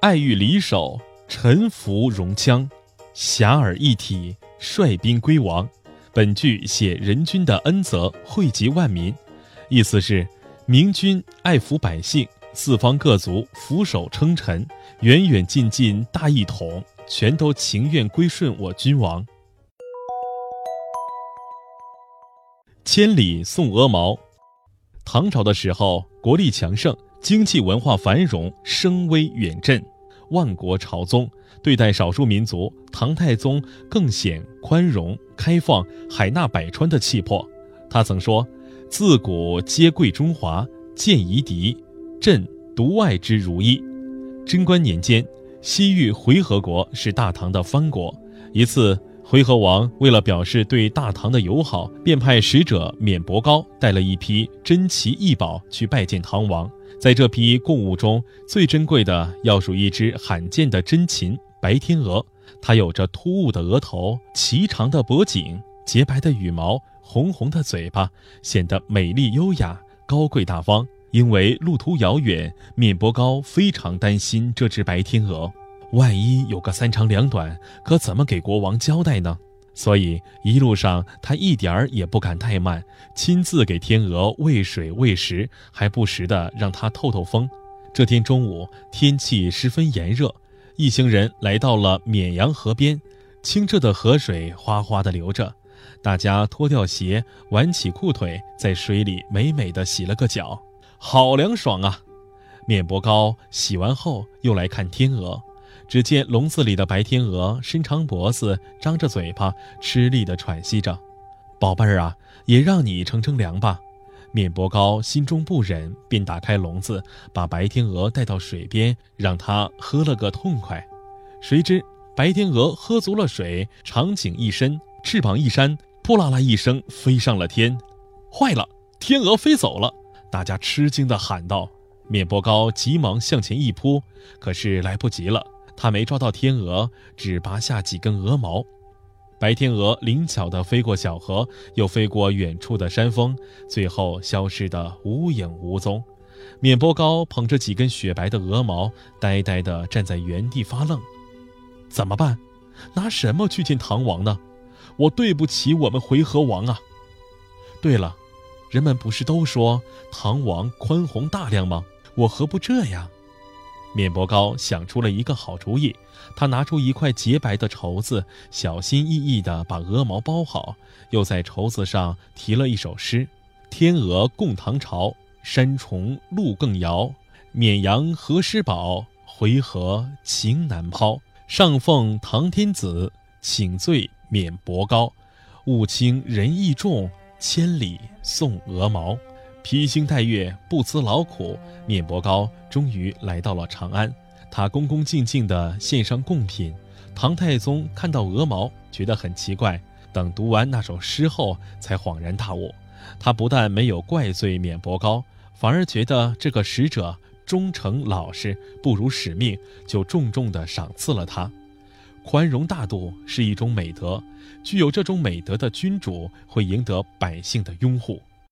爱欲离手，臣服戎羌，遐迩一体，率兵归王。本句写仁君的恩泽惠及万民，意思是明君爱抚百姓，四方各族俯首称臣，远远近近大一统，全都情愿归顺我君王。千里送鹅毛。唐朝的时候，国力强盛，经济文化繁荣，声威远震，万国朝宗。对待少数民族，唐太宗更显宽容、开放、海纳百川的气魄。他曾说：“自古皆贵中华，见夷狄，朕独爱之如一。”贞观年间，西域回纥国是大唐的藩国。一次。回纥王为了表示对大唐的友好，便派使者免伯高带了一批珍奇异宝去拜见唐王。在这批贡物中，最珍贵的要数一只罕见的珍禽——白天鹅。它有着突兀的额头、颀长的脖颈、洁白的羽毛、红红的嘴巴，显得美丽优雅、高贵大方。因为路途遥远，免伯高非常担心这只白天鹅。万一有个三长两短，可怎么给国王交代呢？所以一路上他一点儿也不敢怠慢，亲自给天鹅喂水喂食，还不时的让它透透风。这天中午，天气十分炎热，一行人来到了绵阳河边，清澈的河水哗哗地流着，大家脱掉鞋，挽起裤腿，在水里美美的洗了个脚，好凉爽啊！面薄高洗完后又来看天鹅。只见笼子里的白天鹅伸长脖子，张着嘴巴，吃力地喘息着。宝贝儿啊，也让你乘乘凉吧。面伯高心中不忍，便打开笼子，把白天鹅带到水边，让它喝了个痛快。谁知白天鹅喝足了水，长颈一伸，翅膀一扇，扑啦啦一声飞上了天。坏了，天鹅飞走了！大家吃惊地喊道。面伯高急忙向前一扑，可是来不及了。他没抓到天鹅，只拔下几根鹅毛。白天鹅灵巧地飞过小河，又飞过远处的山峰，最后消失得无影无踪。免波高捧着几根雪白的鹅毛，呆呆地站在原地发愣。怎么办？拿什么去见唐王呢？我对不起我们回纥王啊！对了，人们不是都说唐王宽宏大量吗？我何不这样？面伯高想出了一个好主意，他拿出一块洁白的绸子，小心翼翼地把鹅毛包好，又在绸子上题了一首诗：“天鹅共唐朝，山重路更遥。绵阳何时宝？回纥情难抛。上奉唐天子，请罪免伯高。物轻人意重，千里送鹅毛。”披星戴月，不辞劳苦，面伯高终于来到了长安。他恭恭敬敬地献上贡品。唐太宗看到鹅毛，觉得很奇怪。等读完那首诗后，才恍然大悟。他不但没有怪罪免伯高，反而觉得这个使者忠诚老实，不辱使命，就重重地赏赐了他。宽容大度是一种美德，具有这种美德的君主会赢得百姓的拥护。